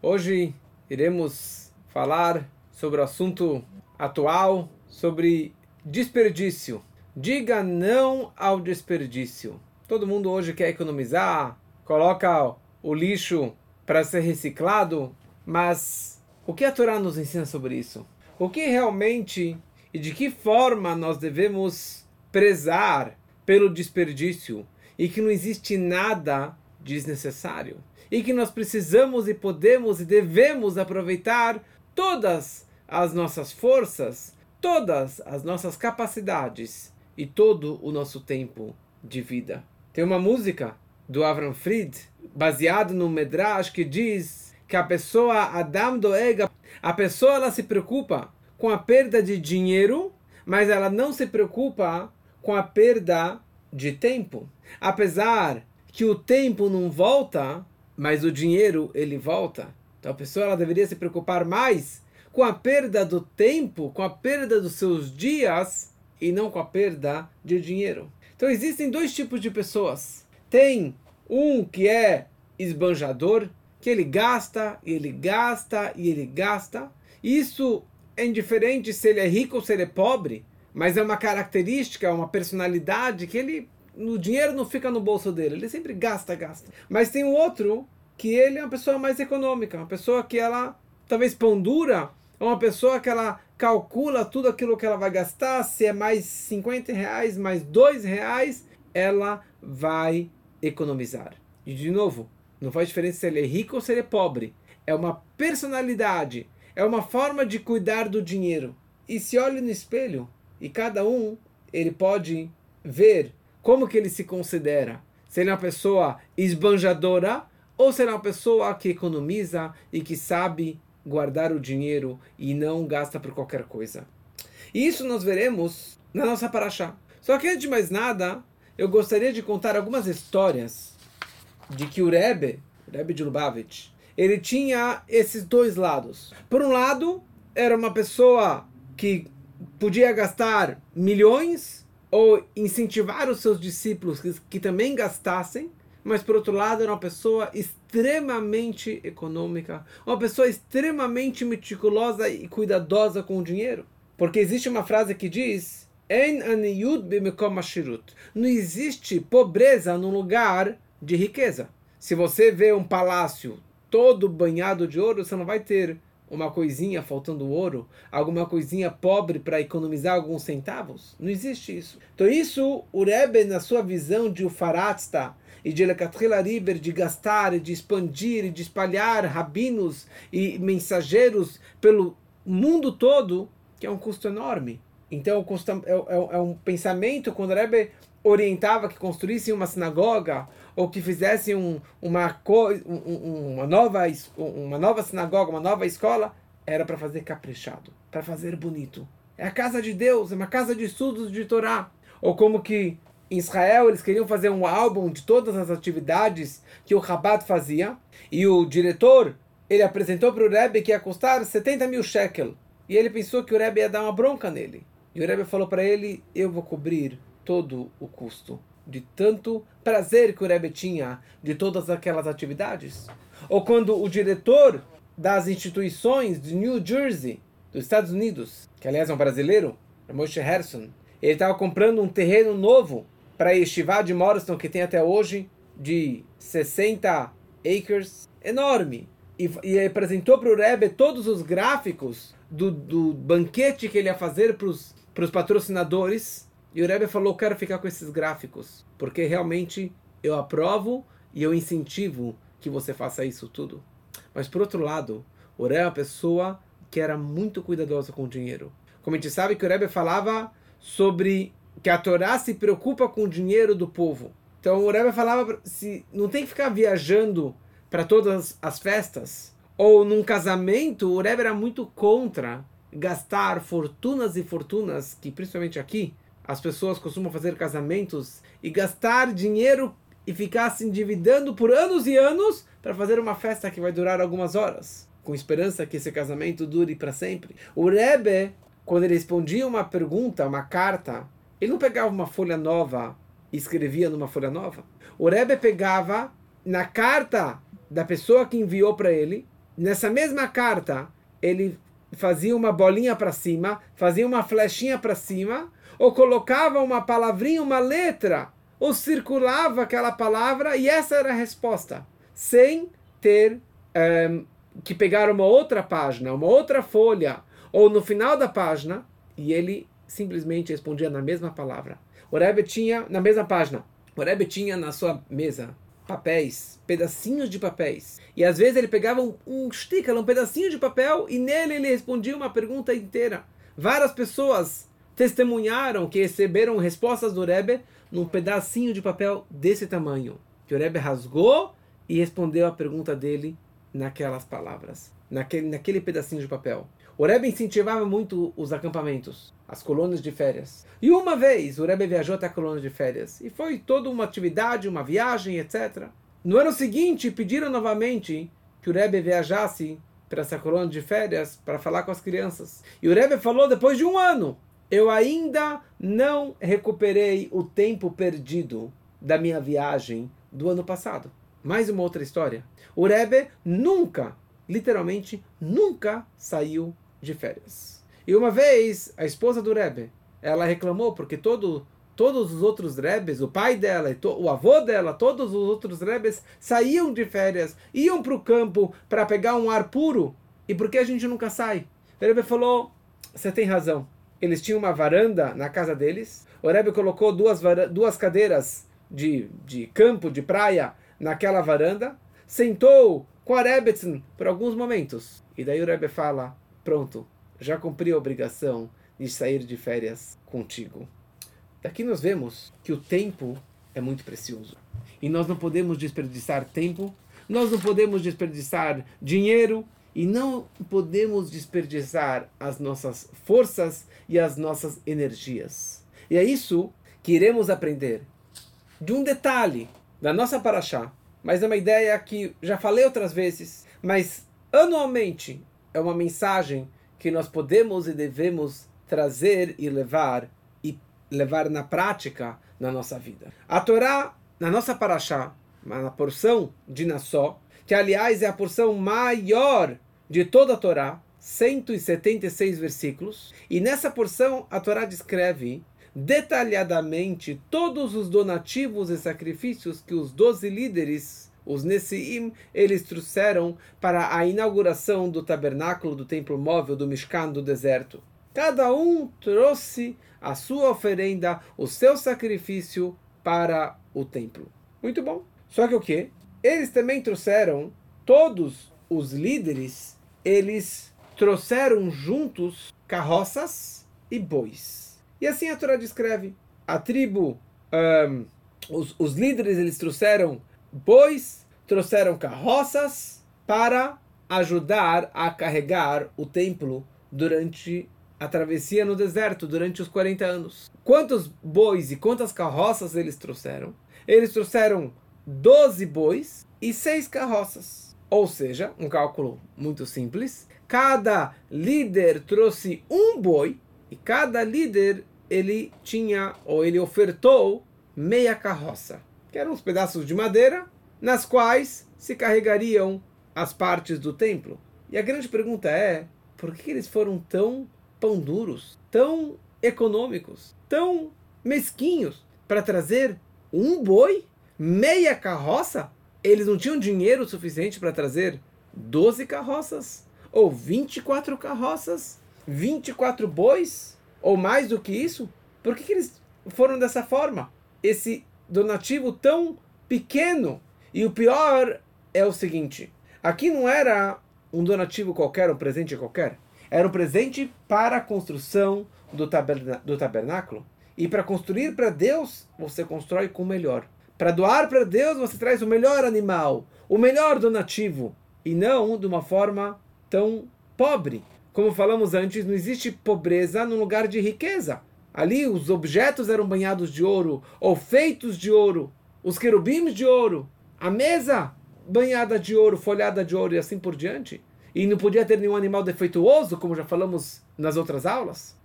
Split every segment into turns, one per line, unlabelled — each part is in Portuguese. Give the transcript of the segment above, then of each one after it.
Hoje iremos falar sobre o assunto atual, sobre desperdício. Diga não ao desperdício. Todo mundo hoje quer economizar, coloca o lixo para ser reciclado, mas o que a Torá nos ensina sobre isso? O que realmente e de que forma nós devemos prezar pelo desperdício e que não existe nada desnecessário? E que nós precisamos e podemos e devemos aproveitar todas as nossas forças, todas as nossas capacidades e todo o nosso tempo de vida. Tem uma música do Avram Fried, baseado no Medrash, que diz que a pessoa Adam Doega, a pessoa ela se preocupa com a perda de dinheiro, mas ela não se preocupa com a perda de tempo. Apesar que o tempo não volta, mas o dinheiro ele volta. Então a pessoa ela deveria se preocupar mais com a perda do tempo, com a perda dos seus dias e não com a perda de dinheiro. Então existem dois tipos de pessoas. Tem um que é esbanjador, que ele gasta, e ele gasta, e ele gasta. Isso é indiferente se ele é rico ou se ele é pobre, mas é uma característica, é uma personalidade que ele o dinheiro não fica no bolso dele, ele sempre gasta, gasta. Mas tem um outro que ele é uma pessoa mais econômica, uma pessoa que ela talvez pondura, é uma pessoa que ela calcula tudo aquilo que ela vai gastar, se é mais 50 reais, mais 2 reais, ela vai economizar. E de novo, não faz diferença se ele é rico ou se ele é pobre. É uma personalidade, é uma forma de cuidar do dinheiro. E se olha no espelho, e cada um, ele pode ver como que ele se considera? Se ele é uma pessoa esbanjadora ou se ele é uma pessoa que economiza e que sabe guardar o dinheiro e não gasta por qualquer coisa. E isso nós veremos na nossa paraxá. Só que antes de mais nada, eu gostaria de contar algumas histórias de que o Rebbe, o Rebbe de Lubavitch, ele tinha esses dois lados. Por um lado, era uma pessoa que podia gastar milhões ou incentivar os seus discípulos que, que também gastassem, mas por outro lado era uma pessoa extremamente econômica, uma pessoa extremamente meticulosa e cuidadosa com o dinheiro. Porque existe uma frase que diz: não existe pobreza num lugar de riqueza. Se você vê um palácio todo banhado de ouro, você não vai ter uma coisinha faltando ouro, alguma coisinha pobre para economizar alguns centavos? Não existe isso. Então isso, o Rebbe, na sua visão de Ufaratsta e de Lekatrila Riber, de gastar, e de expandir e de espalhar rabinos e mensageiros pelo mundo todo, que é um custo enorme. Então é, é, é um pensamento, quando o Rebbe orientava que construíssem uma sinagoga ou que fizessem um, uma, um, uma, nova, uma nova sinagoga, uma nova escola, era para fazer caprichado, para fazer bonito. É a casa de Deus, é uma casa de estudos de Torá. Ou como que em Israel eles queriam fazer um álbum de todas as atividades que o Rabat fazia, e o diretor ele apresentou para o Rebbe que ia custar 70 mil shekel. E ele pensou que o Rebbe ia dar uma bronca nele. E o Rebbe falou para ele: Eu vou cobrir todo o custo de tanto prazer que o Rebbe tinha de todas aquelas atividades. Ou quando o diretor das instituições de New Jersey, dos Estados Unidos, que aliás é um brasileiro, Moshe Harrison, ele estava comprando um terreno novo para a Yeshiva de Morriston, que tem até hoje, de 60 acres, enorme. E, e apresentou para o Rebbe todos os gráficos do, do banquete que ele ia fazer para os patrocinadores e o Rebbe falou: quero ficar com esses gráficos, porque realmente eu aprovo e eu incentivo que você faça isso tudo. Mas por outro lado, o Rebbe é uma pessoa que era muito cuidadosa com o dinheiro. Como a gente sabe que o Rebbe falava sobre que a Torá se preocupa com o dinheiro do povo. Então o Rebbe falava se não tem que ficar viajando para todas as festas ou num casamento, o Rebbe era muito contra gastar fortunas e fortunas que principalmente aqui as pessoas costumam fazer casamentos e gastar dinheiro e ficar se endividando por anos e anos para fazer uma festa que vai durar algumas horas, com esperança que esse casamento dure para sempre. O Rebbe, quando ele respondia uma pergunta, uma carta, ele não pegava uma folha nova e escrevia numa folha nova. O Rebbe pegava na carta da pessoa que enviou para ele nessa mesma carta, ele fazia uma bolinha para cima, fazia uma flechinha para cima, ou colocava uma palavrinha, uma letra, ou circulava aquela palavra e essa era a resposta, sem ter um, ehm, que pegar uma outra página, uma outra folha, ou no final da página, e ele simplesmente respondia na mesma palavra. O Rebbe tinha, na mesma página, o Rebbe tinha na sua mesa papéis, pedacinhos de papéis. E às vezes ele pegava um, um sticker, um pedacinho de papel, e nele ele respondia uma pergunta inteira. Várias pessoas testemunharam que receberam respostas do Rebbe num pedacinho de papel desse tamanho, que o Rebbe rasgou e respondeu a pergunta dele naquelas palavras, naquele, naquele pedacinho de papel. O Rebbe incentivava muito os acampamentos, as colônias de férias. E uma vez o Rebbe viajou até a colônia de férias. E foi toda uma atividade, uma viagem, etc. No ano seguinte, pediram novamente que o Rebbe viajasse para essa colônia de férias para falar com as crianças. E o Rebbe falou depois de um ano: Eu ainda não recuperei o tempo perdido da minha viagem do ano passado. Mais uma outra história. O Rebbe nunca, literalmente, nunca saiu de férias. E uma vez, a esposa do Rebbe, ela reclamou porque todo, todos os outros Rebes, o pai dela, o avô dela, todos os outros Rebes saíam de férias, iam para o campo para pegar um ar puro. E por que a gente nunca sai? O Rebbe falou, você tem razão. Eles tinham uma varanda na casa deles. O Rebbe colocou duas, duas cadeiras de, de campo, de praia, naquela varanda. Sentou com a Rebetzin por alguns momentos. E daí o Rebbe fala, Pronto, já cumpri a obrigação de sair de férias contigo. Daqui nós vemos que o tempo é muito precioso. E nós não podemos desperdiçar tempo, nós não podemos desperdiçar dinheiro e não podemos desperdiçar as nossas forças e as nossas energias. E é isso que iremos aprender de um detalhe da nossa paraxá, mas é uma ideia que já falei outras vezes, mas anualmente é uma mensagem que nós podemos e devemos trazer e levar e levar na prática na nossa vida. A Torá, na nossa paraxá, na porção de Nassó, que aliás é a porção maior de toda a Torá, 176 versículos, e nessa porção a Torá descreve detalhadamente todos os donativos e sacrifícios que os doze líderes os Nessiim, eles trouxeram para a inauguração do tabernáculo do templo móvel do Mishkan do deserto. Cada um trouxe a sua oferenda, o seu sacrifício para o templo. Muito bom. Só que o que? Eles também trouxeram, todos os líderes, eles trouxeram juntos carroças e bois. E assim a Torá descreve. A tribo, um, os, os líderes, eles trouxeram bois, trouxeram carroças para ajudar a carregar o templo durante a travessia no deserto, durante os 40 anos. Quantos bois e quantas carroças eles trouxeram? Eles trouxeram 12 bois e 6 carroças. Ou seja, um cálculo muito simples. Cada líder trouxe um boi e cada líder ele tinha ou ele ofertou meia carroça que eram os pedaços de madeira nas quais se carregariam as partes do templo. E a grande pergunta é: por que eles foram tão pão duros, tão econômicos, tão mesquinhos para trazer um boi, meia carroça? Eles não tinham dinheiro suficiente para trazer 12 carroças? Ou 24 carroças? 24 bois? Ou mais do que isso? Por que, que eles foram dessa forma? Esse donativo tão pequeno. E o pior é o seguinte: aqui não era um donativo qualquer, um presente qualquer. Era um presente para a construção do, taberna do tabernáculo. E para construir para Deus, você constrói com o melhor. Para doar para Deus, você traz o melhor animal, o melhor donativo. E não de uma forma tão pobre. Como falamos antes, não existe pobreza no lugar de riqueza. Ali os objetos eram banhados de ouro, ou feitos de ouro, os querubins de ouro, a mesa banhada de ouro, folhada de ouro e assim por diante. E não podia ter nenhum animal defeituoso, como já falamos nas outras aulas.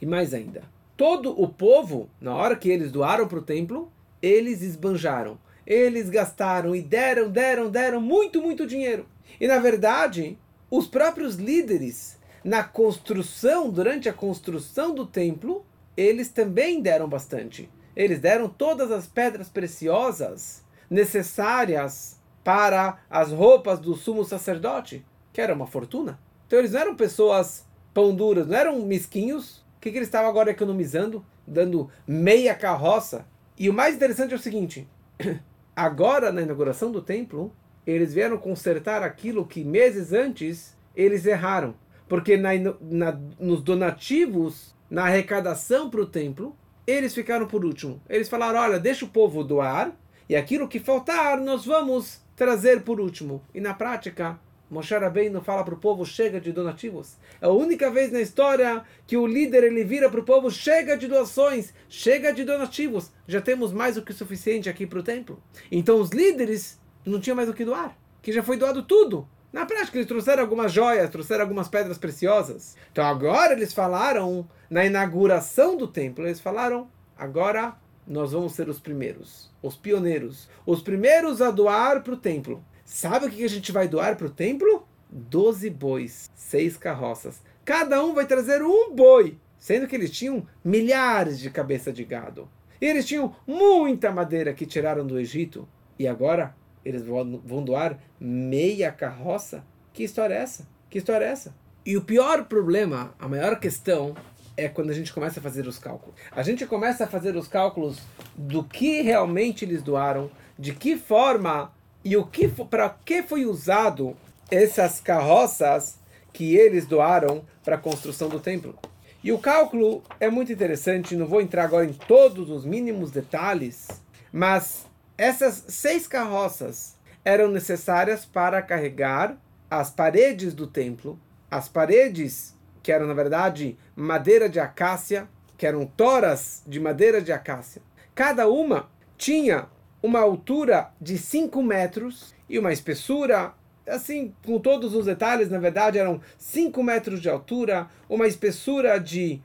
E mais ainda, todo o povo, na hora que eles doaram para o templo, eles esbanjaram, eles gastaram e deram, deram, deram muito, muito dinheiro. E na verdade, os próprios líderes, na construção, durante a construção do templo, eles também deram bastante. Eles deram todas as pedras preciosas necessárias para as roupas do sumo sacerdote, que era uma fortuna. Então eles não eram pessoas pão duras, não eram mesquinhos. O que, que eles estavam agora economizando? Dando meia carroça. E o mais interessante é o seguinte: agora na inauguração do templo, eles vieram consertar aquilo que meses antes eles erraram. Porque na, na, nos donativos, na arrecadação para o templo, eles ficaram por último. Eles falaram: olha, deixa o povo doar, e aquilo que faltar nós vamos trazer por último. E na prática, Moshe Rabbeinu fala para o povo: chega de donativos. É a única vez na história que o líder ele vira para o povo: chega de doações, chega de donativos. Já temos mais do que o suficiente aqui para o templo. Então os líderes não tinham mais o que doar, que já foi doado tudo. Na prática, eles trouxeram algumas joias, trouxeram algumas pedras preciosas. Então agora eles falaram, na inauguração do templo, eles falaram: agora nós vamos ser os primeiros, os pioneiros, os primeiros a doar para o templo. Sabe o que a gente vai doar para o templo? Doze bois, seis carroças. Cada um vai trazer um boi, sendo que eles tinham milhares de cabeças de gado. E eles tinham muita madeira que tiraram do Egito. E agora eles vão doar meia carroça? Que história é essa? Que história é essa? E o pior problema, a maior questão, é quando a gente começa a fazer os cálculos. A gente começa a fazer os cálculos do que realmente eles doaram, de que forma e o que para que foi usado essas carroças que eles doaram para a construção do templo. E o cálculo é muito interessante, não vou entrar agora em todos os mínimos detalhes, mas essas seis carroças eram necessárias para carregar as paredes do templo, as paredes que eram na verdade madeira de acácia, que eram toras de madeira de acácia. Cada uma tinha uma altura de 5 metros e uma espessura, assim, com todos os detalhes, na verdade eram 5 metros de altura, uma espessura de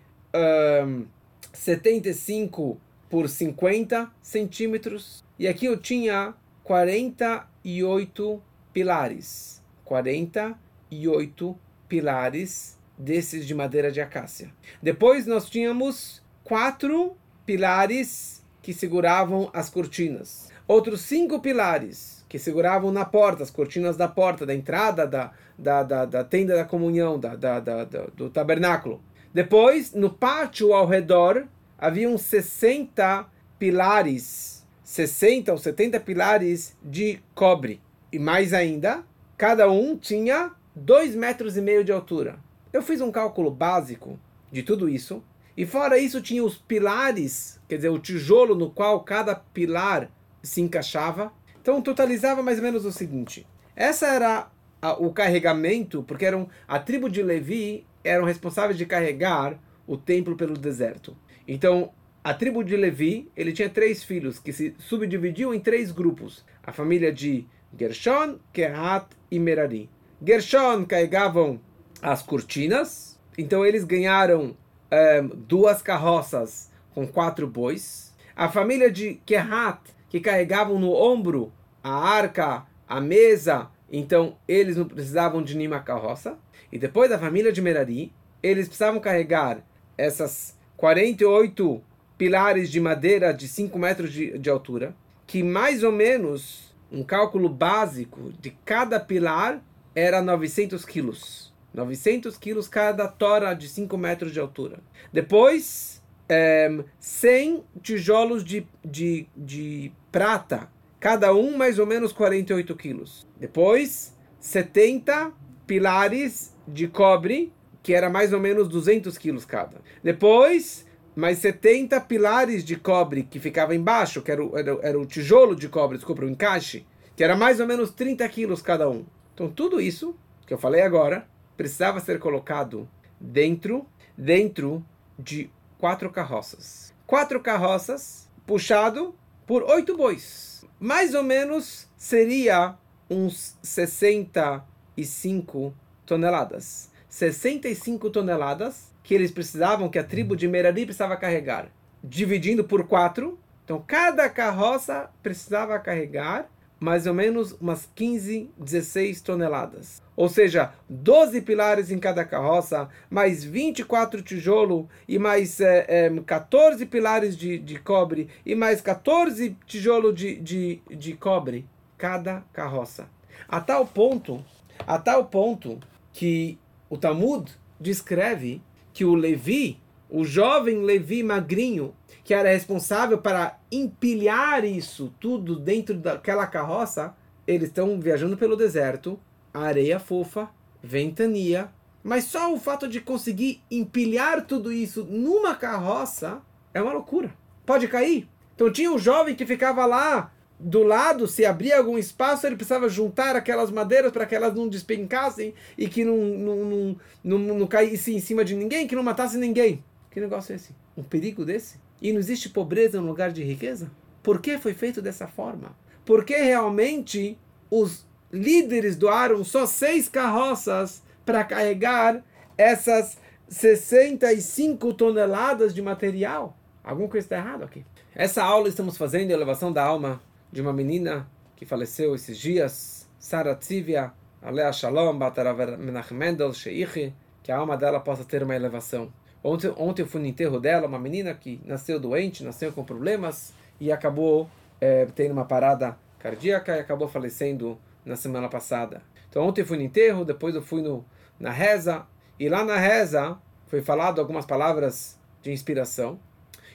um, 75 por 50 centímetros e aqui eu tinha 48 pilares. 48 pilares desses de madeira de acácia. Depois nós tínhamos quatro pilares que seguravam as cortinas. Outros cinco pilares que seguravam na porta, as cortinas da porta, da entrada da, da, da, da tenda da comunhão, da, da, da, do tabernáculo. Depois, no pátio ao redor, haviam 60 pilares 60 ou 70 pilares de cobre. E mais ainda, cada um tinha 2 metros e meio de altura. Eu fiz um cálculo básico de tudo isso. E fora isso, tinha os pilares, quer dizer, o tijolo no qual cada pilar se encaixava. Então, totalizava mais ou menos o seguinte: essa era a, o carregamento, porque eram a tribo de Levi eram responsáveis de carregar o templo pelo deserto. Então, a tribo de Levi, ele tinha três filhos que se subdividiam em três grupos. A família de Gershon, Kehat e Merari. Gershon carregavam as cortinas, então eles ganharam um, eh, duas carroças com quatro bois. A família de Kehat, que carregavam no ombro a arca, a mesa, então eles não precisavam de nenhuma carroça. E depois a família de Merari, eles precisavam carregar essas 48 pilares de madeira de 5 metros de, de altura, que mais ou menos um cálculo básico de cada pilar era 900 quilos. 900 quilos cada tora de 5 metros de altura. Depois, é, 100 tijolos de, de, de prata, cada um mais ou menos 48 quilos. Depois, 70 pilares de cobre, que era mais ou menos 200 quilos cada. Depois, mais 70 pilares de cobre que ficava embaixo, que era o, era, era o tijolo de cobre, desculpa, o encaixe, que era mais ou menos 30 quilos cada um. Então tudo isso que eu falei agora precisava ser colocado dentro, dentro de quatro carroças. Quatro carroças puxado por oito bois. Mais ou menos seria uns 65 toneladas. 65 toneladas que eles precisavam, que a tribo de Merari precisava carregar, dividindo por quatro. Então, cada carroça precisava carregar mais ou menos umas 15, 16 toneladas. ou seja, 12 pilares em cada carroça, mais 24 tijolos e mais é, é, 14 pilares de, de cobre e mais 14 tijolos de, de, de cobre cada carroça. A tal ponto, a tal ponto que o Talmud descreve que o Levi, o jovem Levi magrinho, que era responsável para empilhar isso tudo dentro daquela carroça, eles estão viajando pelo deserto, areia fofa, ventania, mas só o fato de conseguir empilhar tudo isso numa carroça é uma loucura. Pode cair. Então tinha um jovem que ficava lá do lado, se abria algum espaço, ele precisava juntar aquelas madeiras para que elas não despencassem e que não, não, não, não, não caísse em cima de ninguém, que não matasse ninguém. Que negócio é esse? Um perigo desse? E não existe pobreza no lugar de riqueza? Por que foi feito dessa forma? Porque realmente os líderes doaram só seis carroças para carregar essas 65 toneladas de material? Alguma coisa está errada aqui. Essa aula estamos fazendo, elevação da alma de uma menina que faleceu esses dias, Sara Tzivia, Alea Shalom, Batarav Menachem Mendel, Sheichi, que a alma dela possa ter uma elevação. Ontem, ontem eu fui no enterro dela, uma menina que nasceu doente, nasceu com problemas e acabou é, tendo uma parada cardíaca e acabou falecendo na semana passada. Então ontem eu fui no enterro, depois eu fui no, na reza, e lá na reza foi falado algumas palavras de inspiração.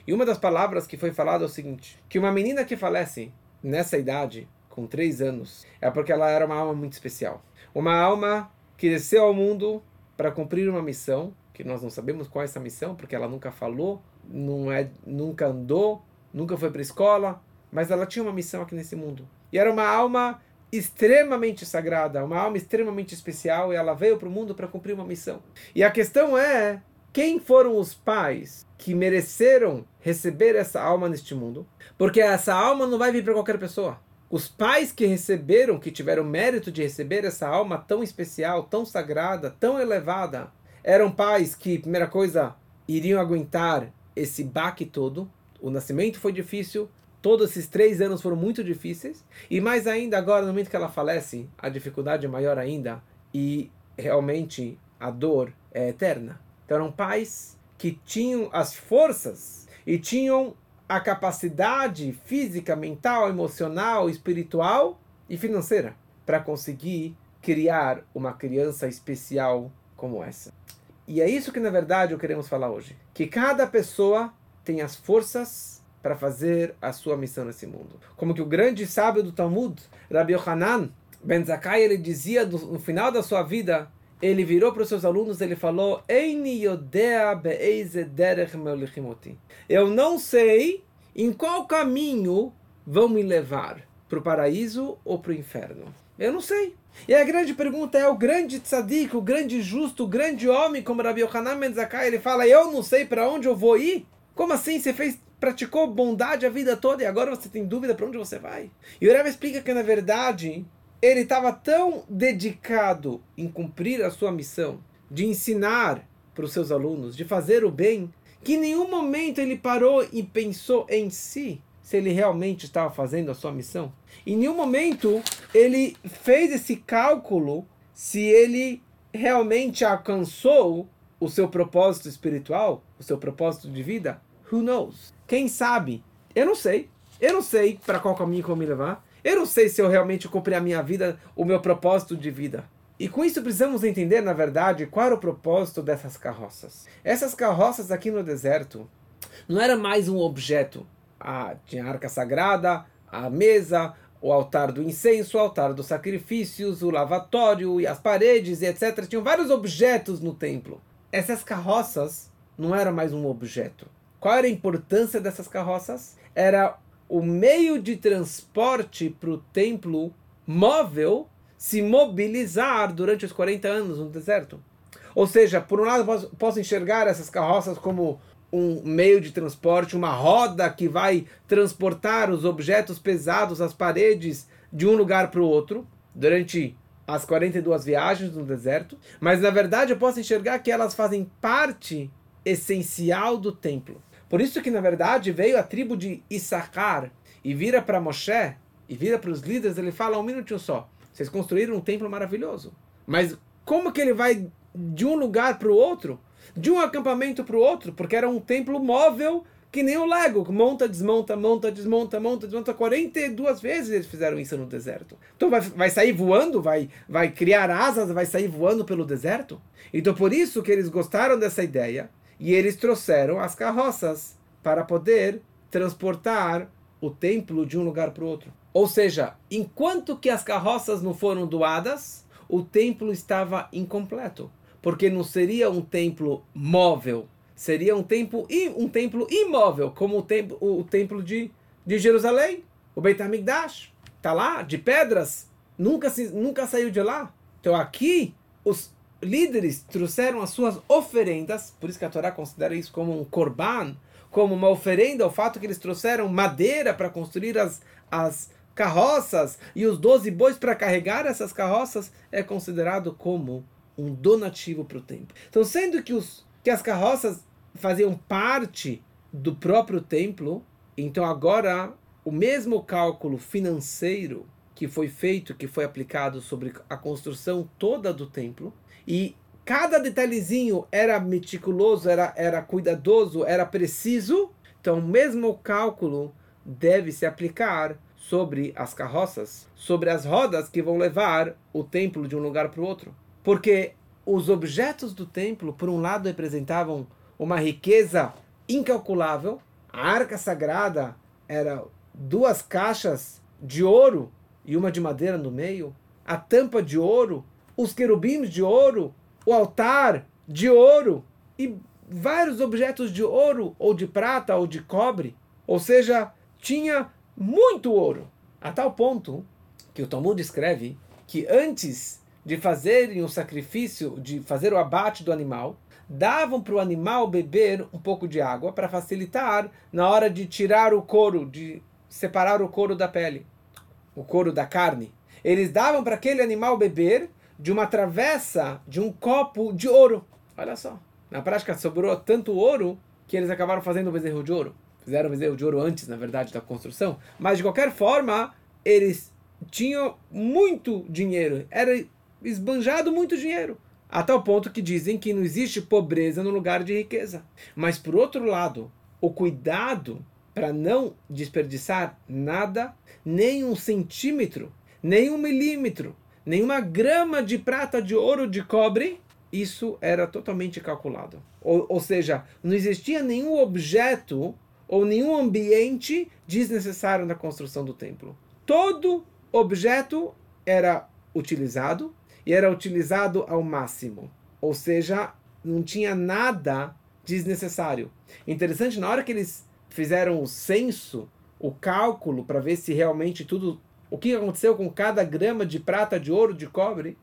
E uma das palavras que foi falada é o seguinte: que uma menina que falece nessa idade, com três anos, é porque ela era uma alma muito especial. Uma alma que desceu ao mundo para cumprir uma missão, que nós não sabemos qual é essa missão, porque ela nunca falou, não é, nunca andou, nunca foi para a escola, mas ela tinha uma missão aqui nesse mundo. E era uma alma extremamente sagrada, uma alma extremamente especial, e ela veio para o mundo para cumprir uma missão. E a questão é quem foram os pais que mereceram receber essa alma neste mundo? Porque essa alma não vai vir para qualquer pessoa. Os pais que receberam, que tiveram mérito de receber essa alma tão especial, tão sagrada, tão elevada, eram pais que, primeira coisa, iriam aguentar esse baque todo. O nascimento foi difícil, todos esses três anos foram muito difíceis, e mais ainda agora, no momento que ela falece, a dificuldade é maior ainda, e realmente a dor é eterna. Então eram pais que tinham as forças e tinham a capacidade física, mental, emocional, espiritual e financeira para conseguir criar uma criança especial como essa. E é isso que na verdade eu queremos falar hoje, que cada pessoa tem as forças para fazer a sua missão nesse mundo. Como que o grande sábio do Talmud, Rabbi Yohanan Ben Zakkai, ele dizia no final da sua vida ele virou para os seus alunos ele falou: Eu não sei em qual caminho vão me levar para o paraíso ou para o inferno. Eu não sei. E a grande pergunta é: o grande tzadik, o grande justo, o grande homem, como Rabi Yohanan Menzakai, ele fala: Eu não sei para onde eu vou ir? Como assim? Você fez, praticou bondade a vida toda e agora você tem dúvida para onde você vai? E o Rebbe explica que, na verdade, ele estava tão dedicado em cumprir a sua missão, de ensinar para os seus alunos, de fazer o bem, que em nenhum momento ele parou e pensou em si se ele realmente estava fazendo a sua missão. Em nenhum momento ele fez esse cálculo se ele realmente alcançou o seu propósito espiritual, o seu propósito de vida. Who knows? Quem sabe? Eu não sei. Eu não sei para qual caminho eu vou me levar. Eu não sei se eu realmente cumpri a minha vida, o meu propósito de vida. E com isso precisamos entender, na verdade, qual era o propósito dessas carroças. Essas carroças aqui no deserto não era mais um objeto. Ah, tinha a arca sagrada, a mesa, o altar do incenso, o altar dos sacrifícios, o lavatório e as paredes, etc. Tinham vários objetos no templo. Essas carroças não eram mais um objeto. Qual era a importância dessas carroças? Era o meio de transporte para o templo móvel se mobilizar durante os 40 anos no deserto. Ou seja, por um lado posso, posso enxergar essas carroças como um meio de transporte, uma roda que vai transportar os objetos pesados, as paredes, de um lugar para o outro, durante as 42 viagens no deserto. Mas na verdade eu posso enxergar que elas fazem parte essencial do templo. Por isso que, na verdade, veio a tribo de Issachar e vira para Moshe e vira para os líderes, ele fala um minutinho só. Vocês construíram um templo maravilhoso. Mas como que ele vai de um lugar para o outro? De um acampamento para o outro? Porque era um templo móvel que nem o Lego, monta, desmonta, monta, desmonta, monta, desmonta. 42 vezes eles fizeram isso no deserto. Então vai, vai sair voando, vai, vai criar asas, vai sair voando pelo deserto? Então por isso que eles gostaram dessa ideia e eles trouxeram as carroças para poder transportar o templo de um lugar para o outro. Ou seja, enquanto que as carroças não foram doadas, o templo estava incompleto, porque não seria um templo móvel, seria um templo, um templo imóvel, como o templo, o templo de, de Jerusalém, o Beit HaMikdash. Está lá, de pedras, nunca, se, nunca saiu de lá. Então aqui, os líderes trouxeram as suas oferendas, por isso que a Torá considera isso como um korban, como uma oferenda, o fato que eles trouxeram madeira para construir as, as carroças e os doze bois para carregar essas carroças é considerado como um donativo para o templo. Então, sendo que, os, que as carroças faziam parte do próprio templo, então agora o mesmo cálculo financeiro que foi feito, que foi aplicado sobre a construção toda do templo, e cada detalhezinho era meticuloso, era, era cuidadoso, era preciso, então o mesmo cálculo deve se aplicar sobre as carroças, sobre as rodas que vão levar o templo de um lugar para o outro. Porque os objetos do templo, por um lado, representavam uma riqueza incalculável. A arca sagrada era duas caixas de ouro e uma de madeira no meio, a tampa de ouro, os querubins de ouro, o altar de ouro e vários objetos de ouro ou de prata ou de cobre. Ou seja, tinha muito ouro, a tal ponto que o Talmud escreve que antes de fazerem o sacrifício, de fazer o abate do animal, davam para o animal beber um pouco de água para facilitar na hora de tirar o couro, de separar o couro da pele, o couro da carne. Eles davam para aquele animal beber de uma travessa de um copo de ouro. Olha só. Na prática sobrou tanto ouro que eles acabaram fazendo o bezerro de ouro. Fizeram o bezerro de ouro antes, na verdade, da construção. Mas de qualquer forma, eles tinham muito dinheiro. Era esbanjado muito dinheiro. A tal ponto que dizem que não existe pobreza no lugar de riqueza. Mas por outro lado, o cuidado para não desperdiçar nada, nem um centímetro, nem um milímetro, nenhuma grama de prata, de ouro, de cobre, isso era totalmente calculado. Ou, ou seja, não existia nenhum objeto ou nenhum ambiente desnecessário na construção do templo. Todo objeto era utilizado e era utilizado ao máximo. Ou seja, não tinha nada desnecessário. Interessante, na hora que eles fizeram o censo, o cálculo para ver se realmente tudo o que aconteceu com cada grama de prata, de ouro, de cobre,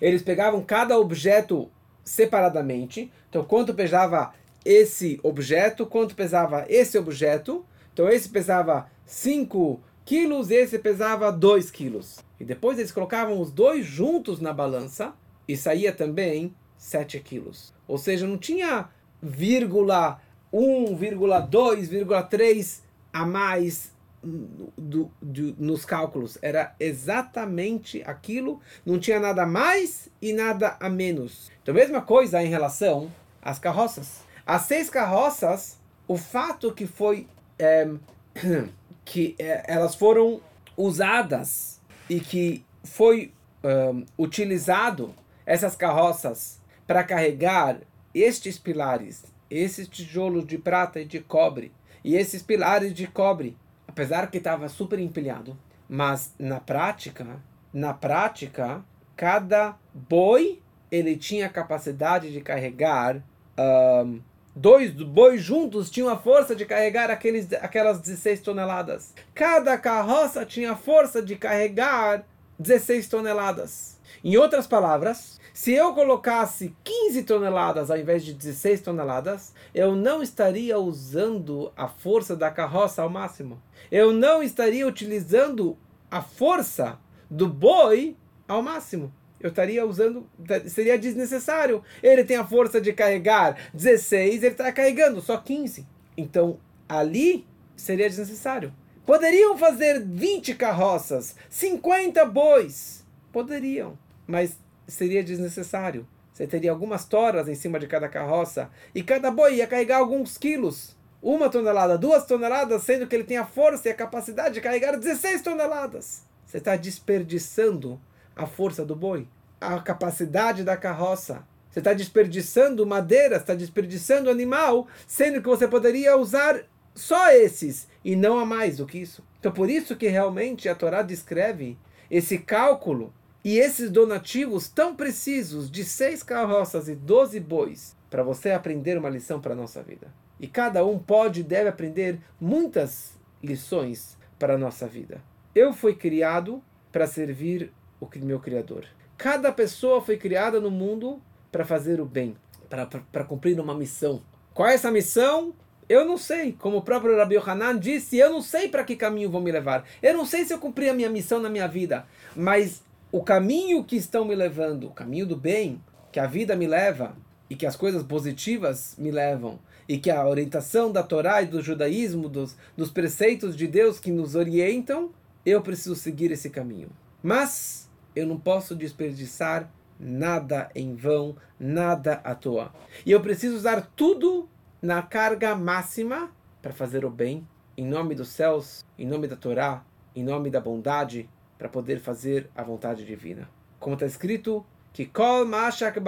eles pegavam cada objeto separadamente. Então, quanto pesava esse objeto, quanto pesava esse objeto. Então esse pesava 5 quilos, esse pesava 2 quilos. E depois eles colocavam os dois juntos na balança e saía também 7 quilos. Ou seja, não tinha vírgula 1, vírgula 2, vírgula 3 a mais do, do, nos cálculos. Era exatamente aquilo, não tinha nada mais e nada a menos. Então, mesma coisa em relação às carroças. As seis carroças, o fato que foi é, que é, elas foram usadas e que foi um, utilizado essas carroças para carregar estes pilares, esses tijolos de prata e de cobre e esses pilares de cobre, apesar que estava super empilhado, mas na prática, na prática, cada boi ele tinha a capacidade de carregar um, dois bois juntos tinham a força de carregar aqueles, aquelas 16 toneladas. Cada carroça tinha a força de carregar 16 toneladas. Em outras palavras, se eu colocasse 15 toneladas ao invés de 16 toneladas, eu não estaria usando a força da carroça ao máximo. Eu não estaria utilizando a força do boi ao máximo eu estaria usando, seria desnecessário. Ele tem a força de carregar 16, ele está carregando só 15. Então, ali seria desnecessário. Poderiam fazer 20 carroças, 50 bois. Poderiam. Mas seria desnecessário. Você teria algumas toras em cima de cada carroça e cada boi ia carregar alguns quilos. Uma tonelada, duas toneladas, sendo que ele tem a força e a capacidade de carregar 16 toneladas. Você está desperdiçando a força do boi, a capacidade da carroça. Você está desperdiçando madeira, está desperdiçando animal, sendo que você poderia usar só esses e não a mais do que isso. Então, por isso que realmente a Torá descreve esse cálculo e esses donativos tão precisos de seis carroças e doze bois para você aprender uma lição para a nossa vida. E cada um pode e deve aprender muitas lições para a nossa vida. Eu fui criado para servir o meu Criador. Cada pessoa foi criada no mundo para fazer o bem, para cumprir uma missão. Qual é essa missão? Eu não sei. Como o próprio Rabi Hanan disse, eu não sei para que caminho vão me levar. Eu não sei se eu cumpri a minha missão na minha vida. Mas o caminho que estão me levando, o caminho do bem, que a vida me leva e que as coisas positivas me levam, e que a orientação da Torá e do judaísmo, dos, dos preceitos de Deus que nos orientam, eu preciso seguir esse caminho. Mas eu não posso desperdiçar nada em vão, nada à toa. E eu preciso usar tudo na carga máxima para fazer o bem, em nome dos céus, em nome da Torá, em nome da bondade, para poder fazer a vontade divina. Como está escrito, que kol mashak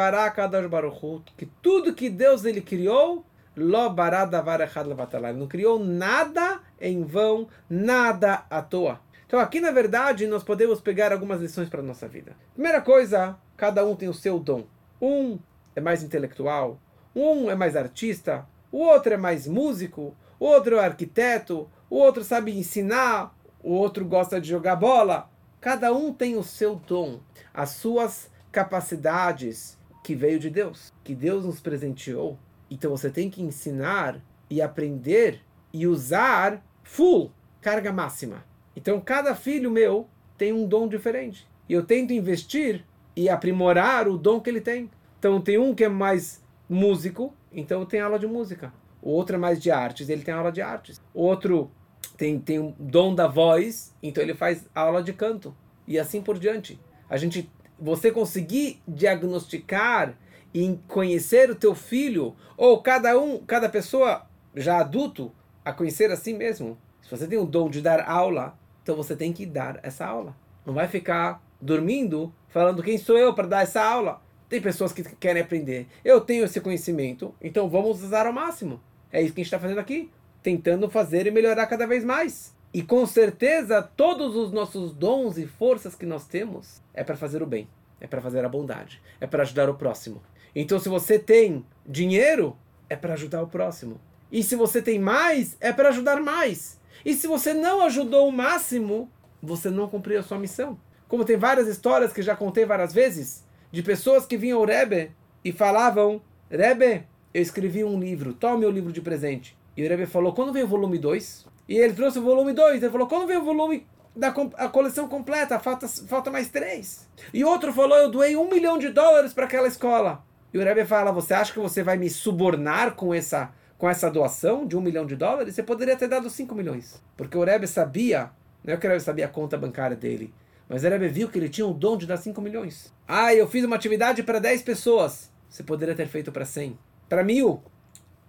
que tudo que Deus ele criou, lo ele não criou nada em vão, nada à toa. Então aqui na verdade nós podemos pegar algumas lições para a nossa vida. Primeira coisa, cada um tem o seu dom. Um é mais intelectual, um é mais artista, o outro é mais músico, o outro é arquiteto, o outro sabe ensinar, o outro gosta de jogar bola. Cada um tem o seu dom, as suas capacidades que veio de Deus, que Deus nos presenteou. Então você tem que ensinar e aprender e usar full, carga máxima. Então cada filho meu tem um dom diferente. E eu tento investir e aprimorar o dom que ele tem. Então tem um que é mais músico, então tem aula de música. O outro é mais de artes, ele tem aula de artes. O outro tem, tem um dom da voz, então ele faz aula de canto. E assim por diante. A gente, você conseguir diagnosticar e conhecer o teu filho, ou cada um, cada pessoa já adulto, a conhecer a si mesmo. Se você tem o dom de dar aula, então você tem que dar essa aula. Não vai ficar dormindo falando quem sou eu para dar essa aula. Tem pessoas que querem aprender. Eu tenho esse conhecimento, então vamos usar ao máximo. É isso que a gente está fazendo aqui tentando fazer e melhorar cada vez mais. E com certeza, todos os nossos dons e forças que nós temos é para fazer o bem, é para fazer a bondade, é para ajudar o próximo. Então, se você tem dinheiro, é para ajudar o próximo. E se você tem mais, é para ajudar mais. E se você não ajudou o máximo, você não cumpriu a sua missão. Como tem várias histórias que já contei várias vezes, de pessoas que vinham ao Rebbe e falavam: Rebbe, eu escrevi um livro, tome o livro de presente. E o Rebbe falou, quando vem o volume 2? E ele trouxe o volume 2. Ele falou, quando vem o volume da a coleção completa? Falta, falta mais três. E outro falou, eu doei um milhão de dólares para aquela escola. E o Rebbe fala, você acha que você vai me subornar com essa, com essa doação de um milhão de dólares? Você poderia ter dado cinco milhões. Porque o Rebbe sabia, não é que o Rebbe sabia a conta bancária dele, mas o Rebbe viu que ele tinha o dom de dar 5 milhões. Ah, eu fiz uma atividade para 10 pessoas. Você poderia ter feito para 100, para mil.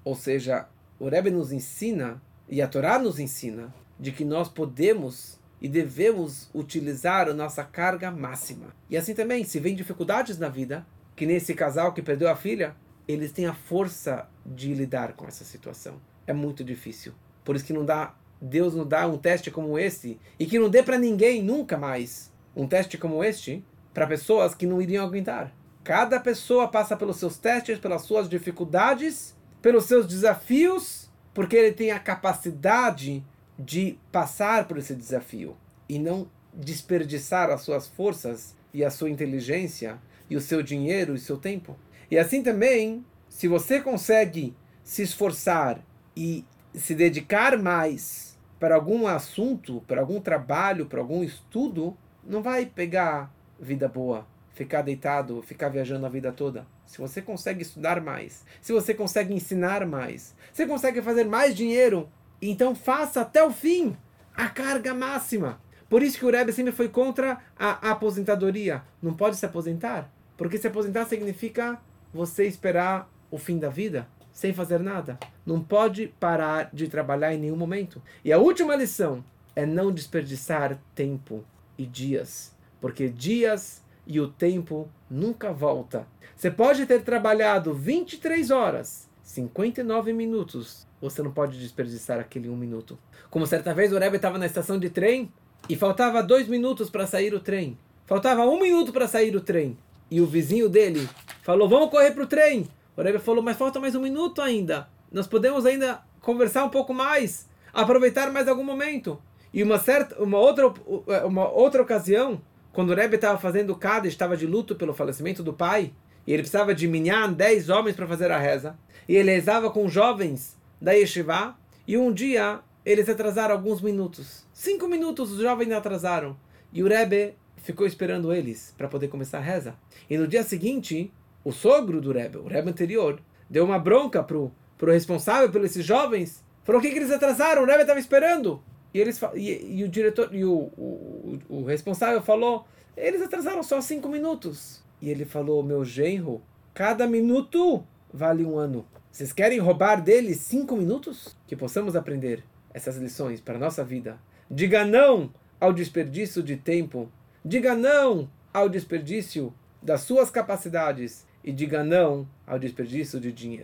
Ou seja, o Rebbe nos ensina, e a Torá nos ensina, de que nós podemos e devemos utilizar a nossa carga máxima. E assim também, se vem dificuldades na vida, que nesse casal que perdeu a filha, eles têm a força de lidar com essa situação. É muito difícil. Por isso que não dá, Deus não dá um teste como esse e que não dê para ninguém nunca mais um teste como este para pessoas que não iriam aguentar. Cada pessoa passa pelos seus testes, pelas suas dificuldades pelos seus desafios, porque ele tem a capacidade de passar por esse desafio e não desperdiçar as suas forças e a sua inteligência e o seu dinheiro e seu tempo. E assim também, se você consegue se esforçar e se dedicar mais para algum assunto, para algum trabalho, para algum estudo, não vai pegar vida boa, ficar deitado, ficar viajando a vida toda. Se você consegue estudar mais, se você consegue ensinar mais, se consegue fazer mais dinheiro, então faça até o fim a carga máxima. Por isso que o Rebbe sempre foi contra a aposentadoria. Não pode se aposentar. Porque se aposentar significa você esperar o fim da vida sem fazer nada. Não pode parar de trabalhar em nenhum momento. E a última lição é não desperdiçar tempo e dias, porque dias e o tempo nunca volta. Você pode ter trabalhado 23 horas, 59 minutos, você não pode desperdiçar aquele um minuto. Como certa vez o Rebbe estava na estação de trem e faltava dois minutos para sair o trem. Faltava um minuto para sair o trem. E o vizinho dele falou: Vamos correr para o trem. O Rebbe falou: Mas falta mais um minuto ainda. Nós podemos ainda conversar um pouco mais, aproveitar mais algum momento. E uma certa, uma outra, uma outra ocasião, quando o Rebbe estava fazendo o Kaddish, estava de luto pelo falecimento do pai, e ele precisava de minyan 10 homens para fazer a reza, e ele rezava com jovens da Yeshiva, e um dia eles atrasaram alguns minutos. Cinco minutos os jovens atrasaram. E o Rebbe ficou esperando eles para poder começar a reza. E no dia seguinte, o sogro do Rebbe, o Rebbe anterior, deu uma bronca pro, pro responsável pelos esses jovens. Falou, o que, que eles atrasaram? O Rebbe estava esperando. E, eles, e, e o diretor, e o, o, o responsável falou, eles atrasaram só cinco minutos. E ele falou, meu genro, cada minuto vale um ano. Vocês querem roubar deles cinco minutos? Que possamos aprender essas lições para a nossa vida. Diga não ao desperdício de tempo. Diga não ao desperdício das suas capacidades. E diga não ao desperdício de dinheiro.